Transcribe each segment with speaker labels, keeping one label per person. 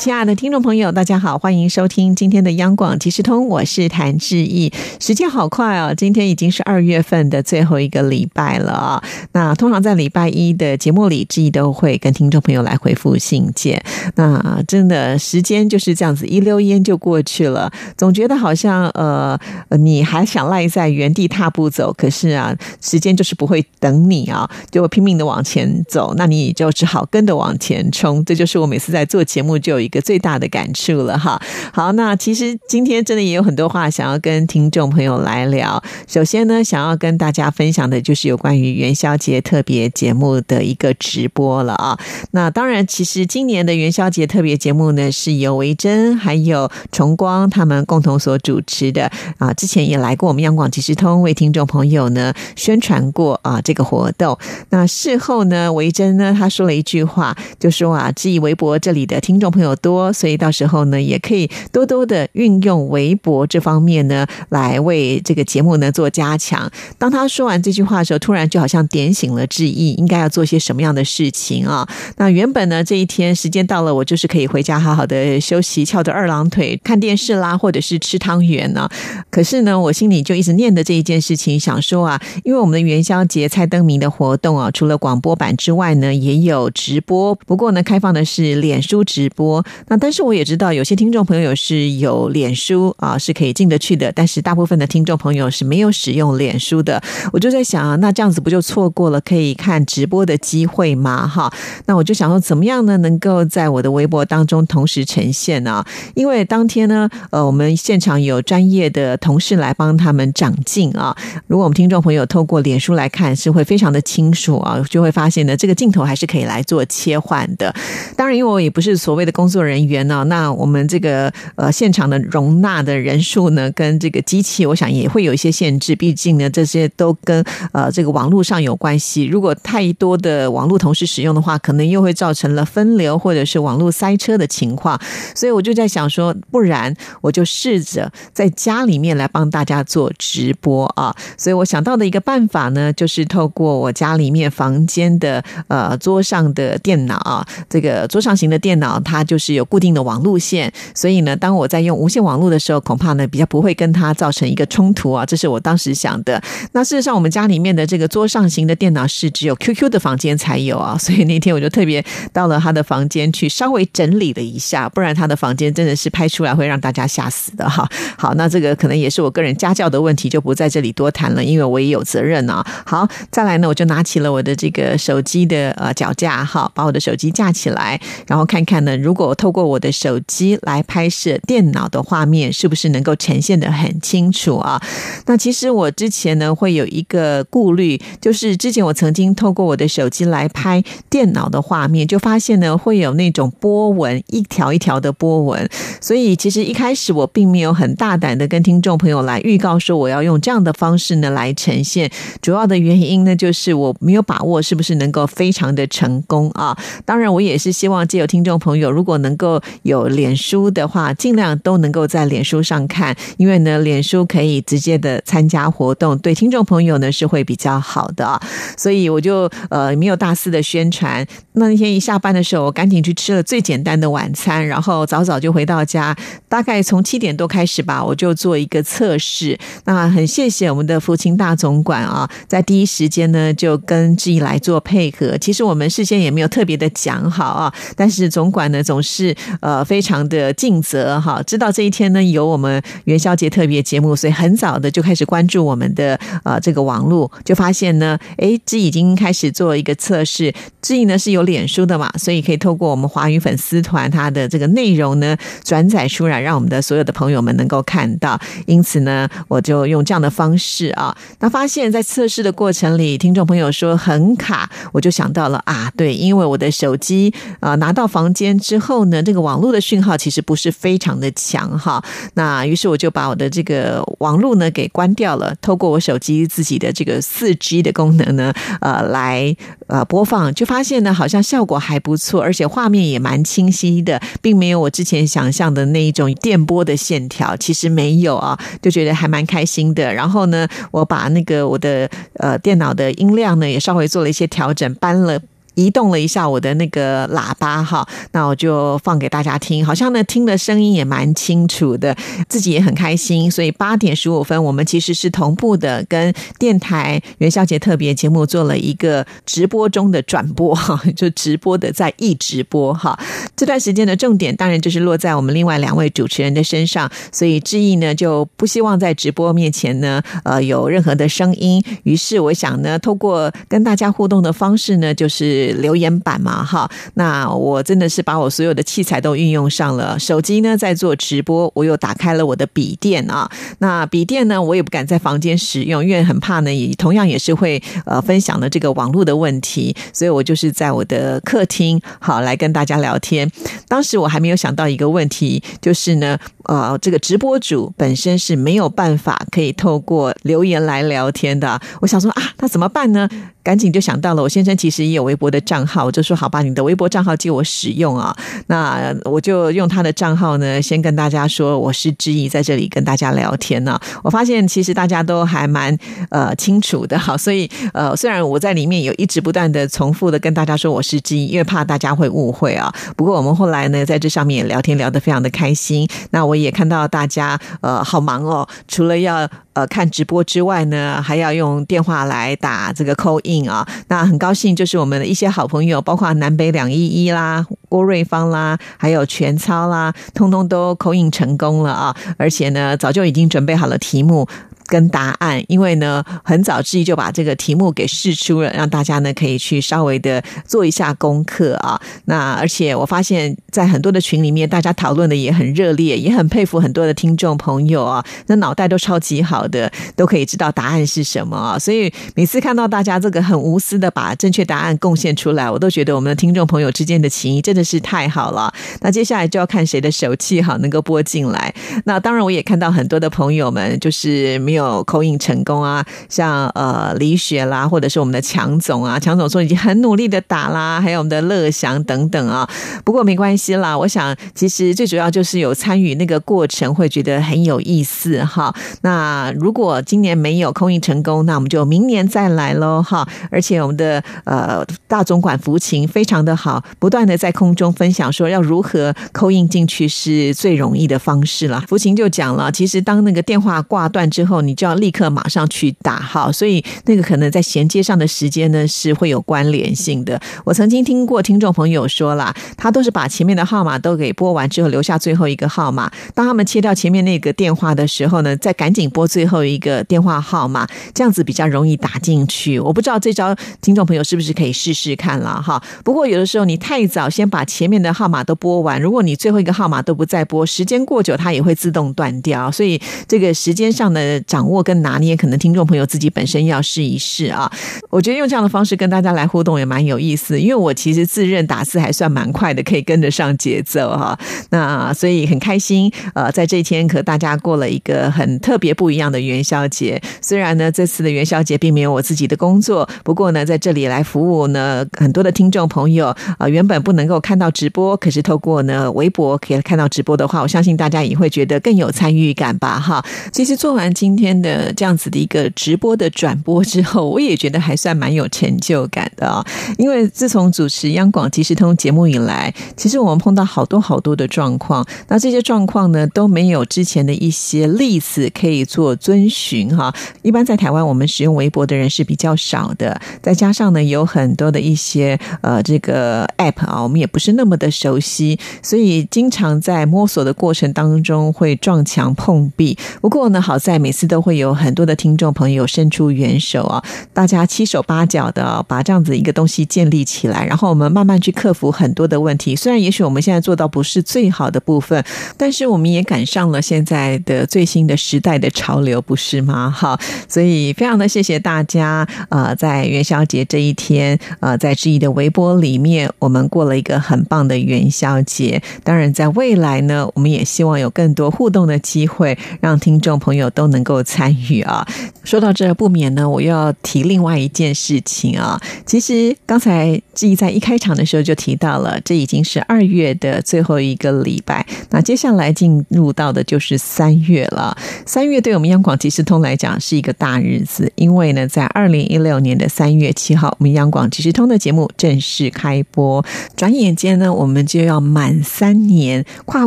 Speaker 1: 亲爱的听众朋友，大家好，欢迎收听今天的央广即时通，我是谭志毅。时间好快哦，今天已经是二月份的最后一个礼拜了啊。那通常在礼拜一的节目里，志毅都会跟听众朋友来回复信件。那真的时间就是这样子一溜烟就过去了，总觉得好像呃，你还想赖在原地踏步走，可是啊，时间就是不会等你啊，就拼命的往前走，那你就只好跟着往前冲。这就是我每次在做节目就一。一个最大的感触了哈。好，那其实今天真的也有很多话想要跟听众朋友来聊。首先呢，想要跟大家分享的就是有关于元宵节特别节目的一个直播了啊。那当然，其实今年的元宵节特别节目呢，是由维珍还有崇光他们共同所主持的啊。之前也来过我们央广即时通，为听众朋友呢宣传过啊这个活动。那事后呢，维珍呢他说了一句话，就说啊，质疑微博这里的听众朋友。多，所以到时候呢，也可以多多的运用微博这方面呢，来为这个节目呢做加强。当他说完这句话的时候，突然就好像点醒了志毅，应该要做些什么样的事情啊？那原本呢，这一天时间到了，我就是可以回家好好的休息，翘着二郎腿看电视啦，或者是吃汤圆呢。可是呢，我心里就一直念的这一件事情，想说啊，因为我们的元宵节猜灯谜的活动啊，除了广播版之外呢，也有直播。不过呢，开放的是脸书直播。那但是我也知道，有些听众朋友是有脸书啊，是可以进得去的。但是大部分的听众朋友是没有使用脸书的。我就在想啊，那这样子不就错过了可以看直播的机会吗？哈，那我就想说，怎么样呢，能够在我的微博当中同时呈现呢？因为当天呢，呃，我们现场有专业的同事来帮他们长镜啊。如果我们听众朋友透过脸书来看，是会非常的清楚啊，就会发现呢，这个镜头还是可以来做切换的。当然，因为我也不是所谓的工作。人员呢？那我们这个呃现场的容纳的人数呢，跟这个机器，我想也会有一些限制。毕竟呢，这些都跟呃这个网络上有关系。如果太多的网络同时使用的话，可能又会造成了分流或者是网络塞车的情况。所以我就在想说，不然我就试着在家里面来帮大家做直播啊。所以我想到的一个办法呢，就是透过我家里面房间的呃桌上的电脑啊，这个桌上型的电脑，它就是有。有固定的网路线，所以呢，当我在用无线网络的时候，恐怕呢比较不会跟它造成一个冲突啊。这是我当时想的。那事实上，我们家里面的这个桌上型的电脑是只有 QQ 的房间才有啊，所以那天我就特别到了他的房间去稍微整理了一下，不然他的房间真的是拍出来会让大家吓死的哈。好，那这个可能也是我个人家教的问题，就不在这里多谈了，因为我也有责任啊。好，再来呢，我就拿起了我的这个手机的呃脚架哈，把我的手机架起来，然后看看呢，如果透过我的手机来拍摄电脑的画面，是不是能够呈现的很清楚啊？那其实我之前呢会有一个顾虑，就是之前我曾经透过我的手机来拍电脑的画面，就发现呢会有那种波纹，一条一条的波纹。所以其实一开始我并没有很大胆的跟听众朋友来预告说我要用这样的方式呢来呈现。主要的原因呢就是我没有把握是不是能够非常的成功啊。当然我也是希望借有听众朋友如果能够。有脸书的话，尽量都能够在脸书上看，因为呢，脸书可以直接的参加活动，对听众朋友呢是会比较好的。所以我就呃没有大肆的宣传。那那天一下班的时候，我赶紧去吃了最简单的晚餐，然后早早就回到家。大概从七点多开始吧，我就做一个测试。那很谢谢我们的福清大总管啊，在第一时间呢就跟志毅来做配合。其实我们事先也没有特别的讲好啊，但是总管呢总是。是呃，非常的尽责哈，知道这一天呢有我们元宵节特别节目，所以很早的就开始关注我们的呃这个网络，就发现呢，哎，这已经开始做一个测试。志毅呢是有脸书的嘛，所以可以透过我们华语粉丝团它的这个内容呢转载出来，让我们的所有的朋友们能够看到。因此呢，我就用这样的方式啊，那发现，在测试的过程里，听众朋友说很卡，我就想到了啊，对，因为我的手机啊拿到房间之后。候呢，这个网络的讯号其实不是非常的强哈。那于是我就把我的这个网络呢给关掉了，透过我手机自己的这个四 G 的功能呢，呃，来呃播放，就发现呢好像效果还不错，而且画面也蛮清晰的，并没有我之前想象的那一种电波的线条，其实没有啊，就觉得还蛮开心的。然后呢，我把那个我的呃电脑的音量呢也稍微做了一些调整，搬了。移动了一下我的那个喇叭哈，那我就放给大家听，好像呢听的声音也蛮清楚的，自己也很开心。所以八点十五分，我们其实是同步的跟电台元宵节特别节目做了一个直播中的转播哈，就直播的在一直播哈。这段时间的重点当然就是落在我们另外两位主持人的身上，所以志毅呢就不希望在直播面前呢呃有任何的声音，于是我想呢，透过跟大家互动的方式呢，就是。留言板嘛，哈，那我真的是把我所有的器材都运用上了。手机呢在做直播，我又打开了我的笔电啊。那笔电呢，我也不敢在房间使用，因为很怕呢，也同样也是会呃分享了这个网络的问题，所以我就是在我的客厅好来跟大家聊天。当时我还没有想到一个问题，就是呢，呃，这个直播主本身是没有办法可以透过留言来聊天的。我想说啊，那怎么办呢？赶紧就想到了，我先生其实也有微博的账号，我就说好吧，你的微博账号借我使用啊。那我就用他的账号呢，先跟大家说我是知意，在这里跟大家聊天呢。我发现其实大家都还蛮呃清楚的，好，所以呃虽然我在里面有一直不断的重复的跟大家说我是知意，因为怕大家会误会啊。不过我们后来呢，在这上面也聊天聊得非常的开心。那我也看到大家呃好忙哦，除了要。呃，看直播之外呢，还要用电话来打这个 call in 啊。那很高兴，就是我们的一些好朋友，包括南北两一一啦、郭瑞芳啦，还有全超啦，通通都 call in 成功了啊！而且呢，早就已经准备好了题目。跟答案，因为呢，很早之前就把这个题目给试出了，让大家呢可以去稍微的做一下功课啊。那而且我发现，在很多的群里面，大家讨论的也很热烈，也很佩服很多的听众朋友啊，那脑袋都超级好的，都可以知道答案是什么啊。所以每次看到大家这个很无私的把正确答案贡献出来，我都觉得我们的听众朋友之间的情谊真的是太好了。那接下来就要看谁的手气好，能够播进来。那当然，我也看到很多的朋友们就是没有。有口音成功啊，像呃李雪啦，或者是我们的强总啊，强总说已经很努力的打啦，还有我们的乐祥等等啊。不过没关系啦，我想其实最主要就是有参与那个过程，会觉得很有意思哈。那如果今年没有口音成功，那我们就明年再来喽哈。而且我们的呃大总管福琴非常的好，不断的在空中分享说要如何扣印进去是最容易的方式了。福琴就讲了，其实当那个电话挂断之后，你你就要立刻马上去打号，所以那个可能在衔接上的时间呢是会有关联性的。我曾经听过听众朋友说啦，他都是把前面的号码都给拨完之后，留下最后一个号码。当他们切掉前面那个电话的时候呢，再赶紧拨最后一个电话号码，这样子比较容易打进去。我不知道这招听众朋友是不是可以试试看了哈。不过有的时候你太早先把前面的号码都拨完，如果你最后一个号码都不再拨，时间过久它也会自动断掉。所以这个时间上的掌掌握跟拿捏，可能听众朋友自己本身要试一试啊。我觉得用这样的方式跟大家来互动也蛮有意思，因为我其实自认打字还算蛮快的，可以跟得上节奏哈。那所以很开心，呃，在这一天和大家过了一个很特别不一样的元宵节。虽然呢，这次的元宵节并没有我自己的工作，不过呢，在这里来服务呢，很多的听众朋友啊，原本不能够看到直播，可是透过呢微博可以看到直播的话，我相信大家也会觉得更有参与感吧哈。其实做完今天。的这样子的一个直播的转播之后，我也觉得还算蛮有成就感的啊！因为自从主持央广即时通节目以来，其实我们碰到好多好多的状况，那这些状况呢都没有之前的一些例子可以做遵循哈。一般在台湾，我们使用微博的人是比较少的，再加上呢有很多的一些呃这个 app 啊，我们也不是那么的熟悉，所以经常在摸索的过程当中会撞墙碰壁。不过呢，好在每次。都会有很多的听众朋友伸出援手啊，大家七手八脚的把这样子一个东西建立起来，然后我们慢慢去克服很多的问题。虽然也许我们现在做到不是最好的部分，但是我们也赶上了现在的最新的时代的潮流，不是吗？哈，所以非常的谢谢大家啊，在元宵节这一天啊，在志毅的微博里面，我们过了一个很棒的元宵节。当然，在未来呢，我们也希望有更多互动的机会，让听众朋友都能够参与啊。说到这，不免呢，我又要提另外一件事情啊。其实刚才志毅在一开场的时候就提到了，这已经是二月的最后一个礼拜，那接下来进入到的就是三月了。三月对我们央广即时通来讲是一个大日子，因为呢，在二零一六年的三月七号，我们央广即时通的节目正式开播。转眼间呢，我们就要满三年，跨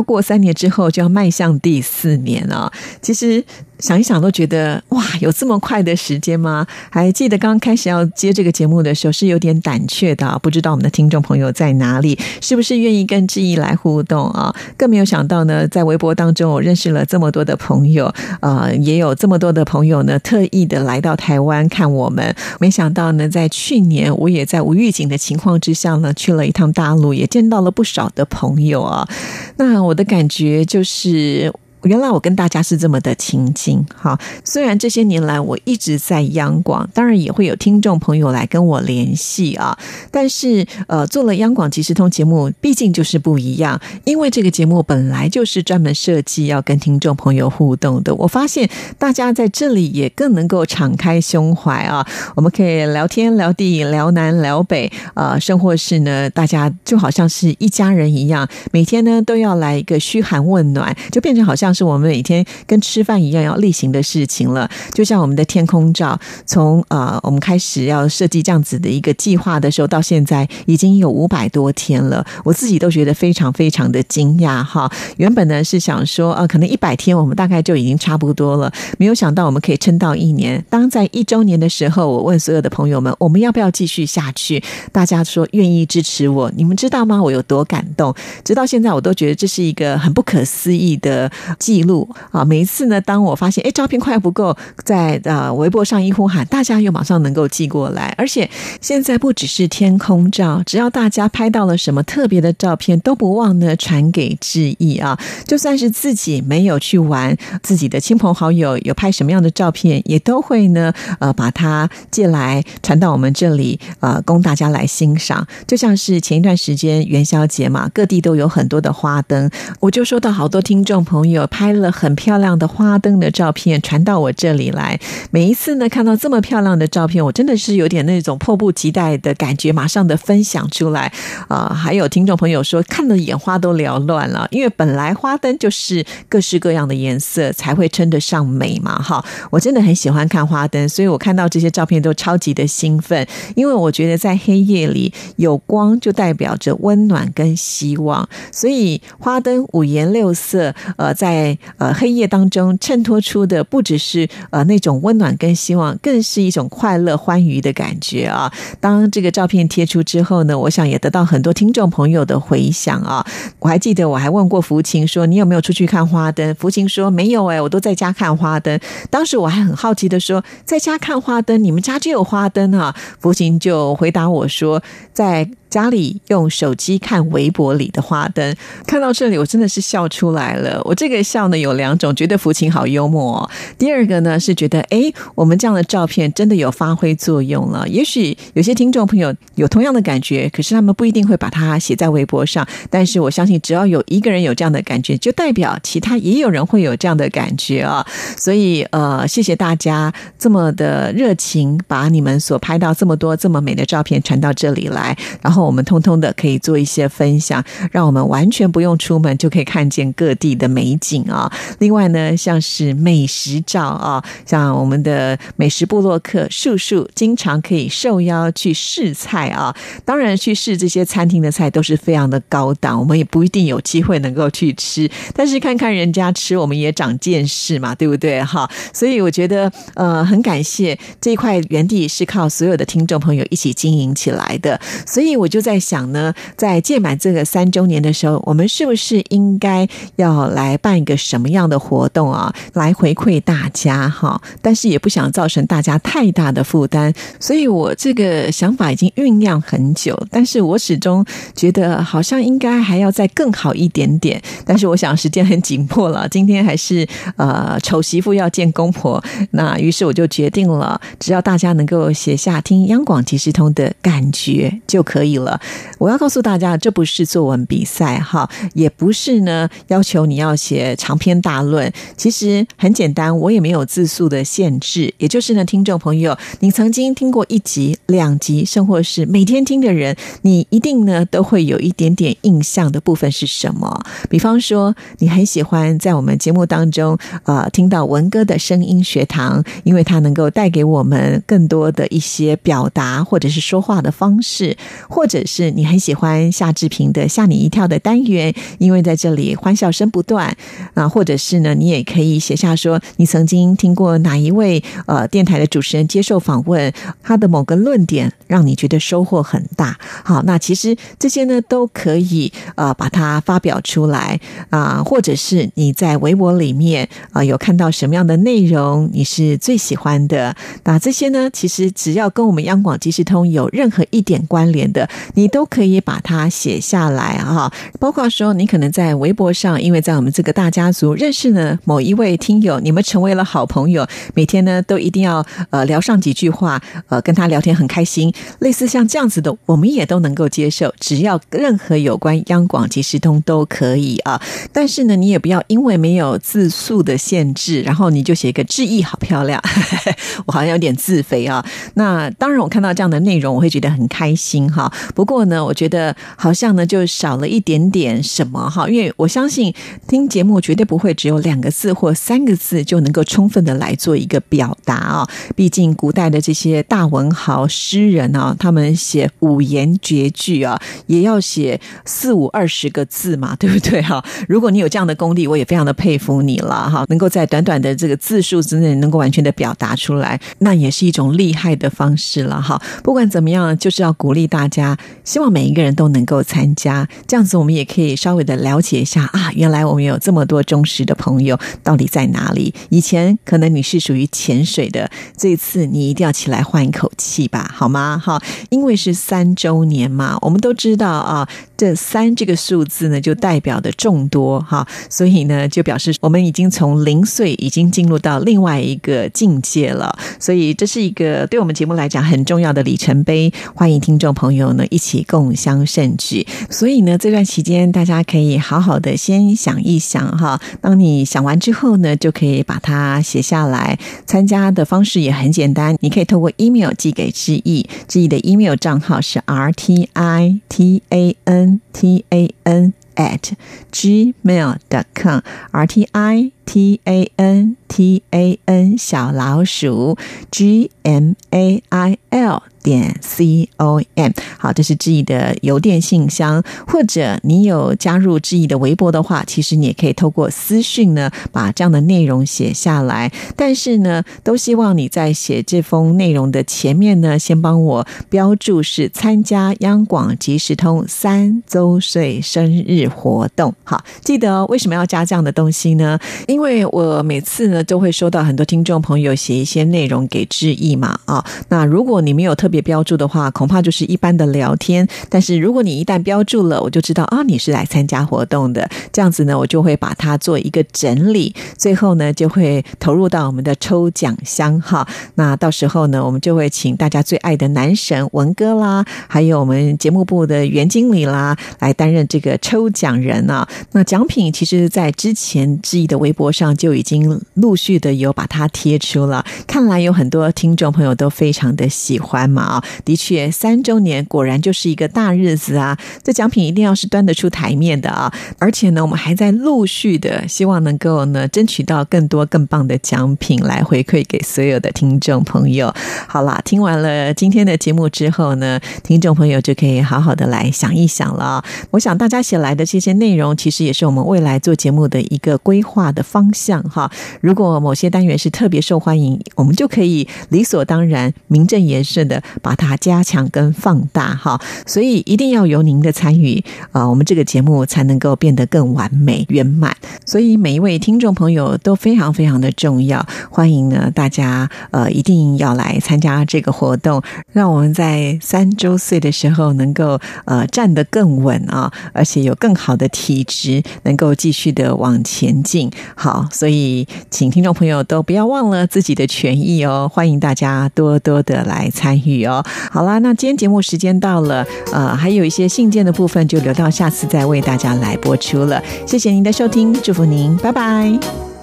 Speaker 1: 过三年之后就要迈向第四年了。其实。想一想都觉得哇，有这么快的时间吗？还记得刚刚开始要接这个节目的时候是有点胆怯的，不知道我们的听众朋友在哪里，是不是愿意跟志毅来互动啊？更没有想到呢，在微博当中我认识了这么多的朋友，呃，也有这么多的朋友呢，特意的来到台湾看我们。没想到呢，在去年我也在无预警的情况之下呢，去了一趟大陆，也见到了不少的朋友啊。那我的感觉就是。原来我跟大家是这么的亲近，哈。虽然这些年来我一直在央广，当然也会有听众朋友来跟我联系啊。但是，呃，做了央广即时通节目，毕竟就是不一样。因为这个节目本来就是专门设计要跟听众朋友互动的。我发现大家在这里也更能够敞开胸怀啊。我们可以聊天聊地聊南聊北啊，生活是呢，大家就好像是一家人一样，每天呢都要来一个嘘寒问暖，就变成好像。是我们每天跟吃饭一样要例行的事情了。就像我们的天空照，从呃我们开始要设计这样子的一个计划的时候，到现在已经有五百多天了。我自己都觉得非常非常的惊讶哈。原本呢是想说啊，可能一百天我们大概就已经差不多了，没有想到我们可以撑到一年。当在一周年的时候，我问所有的朋友们，我们要不要继续下去？大家说愿意支持我。你们知道吗？我有多感动？直到现在，我都觉得这是一个很不可思议的。记录啊！每一次呢，当我发现哎，照片快不够，在呃微博上一呼喊，大家又马上能够寄过来。而且现在不只是天空照，只要大家拍到了什么特别的照片，都不忘呢传给志毅啊。就算是自己没有去玩，自己的亲朋好友有拍什么样的照片，也都会呢呃把它借来传到我们这里呃供大家来欣赏。就像是前一段时间元宵节嘛，各地都有很多的花灯，我就收到好多听众朋友。拍了很漂亮的花灯的照片传到我这里来，每一次呢看到这么漂亮的照片，我真的是有点那种迫不及待的感觉，马上的分享出来啊！还有听众朋友说看的眼花都缭乱了，因为本来花灯就是各式各样的颜色才会称得上美嘛，哈！我真的很喜欢看花灯，所以我看到这些照片都超级的兴奋，因为我觉得在黑夜里有光就代表着温暖跟希望，所以花灯五颜六色，呃，在在呃黑夜当中衬托出的不只是呃那种温暖跟希望，更是一种快乐欢愉的感觉啊！当这个照片贴出之后呢，我想也得到很多听众朋友的回响啊！我还记得我还问过福琴说：“你有没有出去看花灯？”福琴说：“没有哎，我都在家看花灯。”当时我还很好奇的说：“在家看花灯，你们家就有花灯啊？”福琴就回答我说：“在。”家里用手机看微博里的花灯，看到这里我真的是笑出来了。我这个笑呢有两种，觉得福琴好幽默哦。第二个呢是觉得，哎，我们这样的照片真的有发挥作用了。也许有些听众朋友有同样的感觉，可是他们不一定会把它写在微博上。但是我相信，只要有一个人有这样的感觉，就代表其他也有人会有这样的感觉啊。所以呃，谢谢大家这么的热情，把你们所拍到这么多这么美的照片传到这里来，然后。我们通通的可以做一些分享，让我们完全不用出门就可以看见各地的美景啊！另外呢，像是美食照啊，像我们的美食部落客树树，经常可以受邀去试菜啊。当然，去试这些餐厅的菜都是非常的高档，我们也不一定有机会能够去吃，但是看看人家吃，我们也长见识嘛，对不对？哈，所以我觉得呃，很感谢这一块园地是靠所有的听众朋友一起经营起来的，所以我。就在想呢，在届满这个三周年的时候，我们是不是应该要来办一个什么样的活动啊，来回馈大家哈？但是也不想造成大家太大的负担，所以我这个想法已经酝酿很久，但是我始终觉得好像应该还要再更好一点点。但是我想时间很紧迫了，今天还是呃丑媳妇要见公婆，那于是我就决定了，只要大家能够写下听央广即时通的感觉就可以了。我要告诉大家，这不是作文比赛哈，也不是呢要求你要写长篇大论，其实很简单，我也没有字数的限制。也就是呢，听众朋友，你曾经听过一集、两集，甚或是每天听的人，你一定呢都会有一点点印象的部分是什么？比方说，你很喜欢在我们节目当中，呃，听到文哥的声音学堂，因为它能够带给我们更多的一些表达或者是说话的方式，或或者是你很喜欢夏志平的吓你一跳的单元，因为在这里欢笑声不断啊，或者是呢，你也可以写下说你曾经听过哪一位呃电台的主持人接受访问，他的某个论点让你觉得收获很大。好，那其实这些呢都可以呃把它发表出来啊，或者是你在微博里面啊有看到什么样的内容你是最喜欢的，那这些呢其实只要跟我们央广即时通有任何一点关联的，你都可以把它写下来啊。包括说你可能在微博上，因为在我们这个大家族认识呢某一位听友，你们成为了好朋友，每天呢都一定要呃聊上几句话，呃跟他聊天很开心，类似像这样子的，我们也都能够接受，只要任何有关央广及时通都可以啊。但是呢，你也不要因为没有字数的限制，然后你就写一个致意，好漂亮，我好像有点自肥啊。那当然，我看到这样的内容，我会觉得很开心哈。不过呢，我觉得好像呢就少了一点点什么哈，因为我相信听节目绝对不会只有两个字或三个字就能够充分的来做一个表达啊。毕竟古代的这些大文豪诗人啊，他们写五言绝句啊，也要写四五二十个字嘛，对不对哈？如果你有这样的功力，我也非常的佩服你了哈！能够在短短的这个字数之内，能够完全的表达出来，那也是一种厉害的方式了哈。不管怎么样，就是要鼓励大家，希望每一个人都能够参加，这样子我们也可以稍微的了解一下啊，原来我们有这么多忠实的朋友，到底在哪里？以前可能你是属于潜水的，这一次你一定要起来换一口气吧，好吗？哈，因为是三周年嘛，我们都知道啊，这三这个数字呢，就代表的众多哈，所以呢，就表示我们已经从零岁已经进入到另外一个境界了。所以这是一个对我们节目来讲很重要的里程碑。欢迎听众朋友呢一起共襄盛举。所以呢，这段期间大家可以好好的先想一想哈。当你想完之后呢，就可以把它写下来。参加的方式也很简单，你可以透过 email 寄给志毅，志毅的 email 账号是 r t i t a n t a n at gmail dot com r t i t a n t a n 小老鼠 g m a i l 点 c o m 好，这是志毅的邮电信箱，或者你有加入志毅的微博的话，其实你也可以透过私讯呢，把这样的内容写下来。但是呢，都希望你在写这封内容的前面呢，先帮我标注是参加央广即时通三周岁生日活动。好，记得哦，为什么要加这样的东西呢？因为我每次呢都会收到很多听众朋友写一些内容给志毅嘛，啊，那如果你没有特别别标注的话，恐怕就是一般的聊天。但是如果你一旦标注了，我就知道啊，你是来参加活动的。这样子呢，我就会把它做一个整理，最后呢，就会投入到我们的抽奖箱哈。那到时候呢，我们就会请大家最爱的男神文哥啦，还有我们节目部的袁经理啦，来担任这个抽奖人啊。那奖品其实，在之前志毅的微博上就已经陆续的有把它贴出了，看来有很多听众朋友都非常的喜欢嘛。啊，的确，三周年果然就是一个大日子啊！这奖品一定要是端得出台面的啊！而且呢，我们还在陆续的，希望能够呢，争取到更多更棒的奖品来回馈给所有的听众朋友。好啦，听完了今天的节目之后呢，听众朋友就可以好好的来想一想了。我想大家写来的这些内容，其实也是我们未来做节目的一个规划的方向哈。如果某些单元是特别受欢迎，我们就可以理所当然、名正言顺的。把它加强跟放大哈。所以一定要有您的参与啊，我们这个节目才能够变得更完美圆满。所以每一位听众朋友都非常非常的重要，欢迎呢大家呃一定要来参加这个活动，让我们在三周岁的时候能够呃站得更稳啊，而且有更好的体质，能够继续的往前进。好，所以请听众朋友都不要忘了自己的权益哦，欢迎大家多多的来参与哦。好啦，那今天节目时间到了，呃，还有一些信件的部分就留到下次再为大家来播出了。谢谢您的收听，祝福您，拜拜。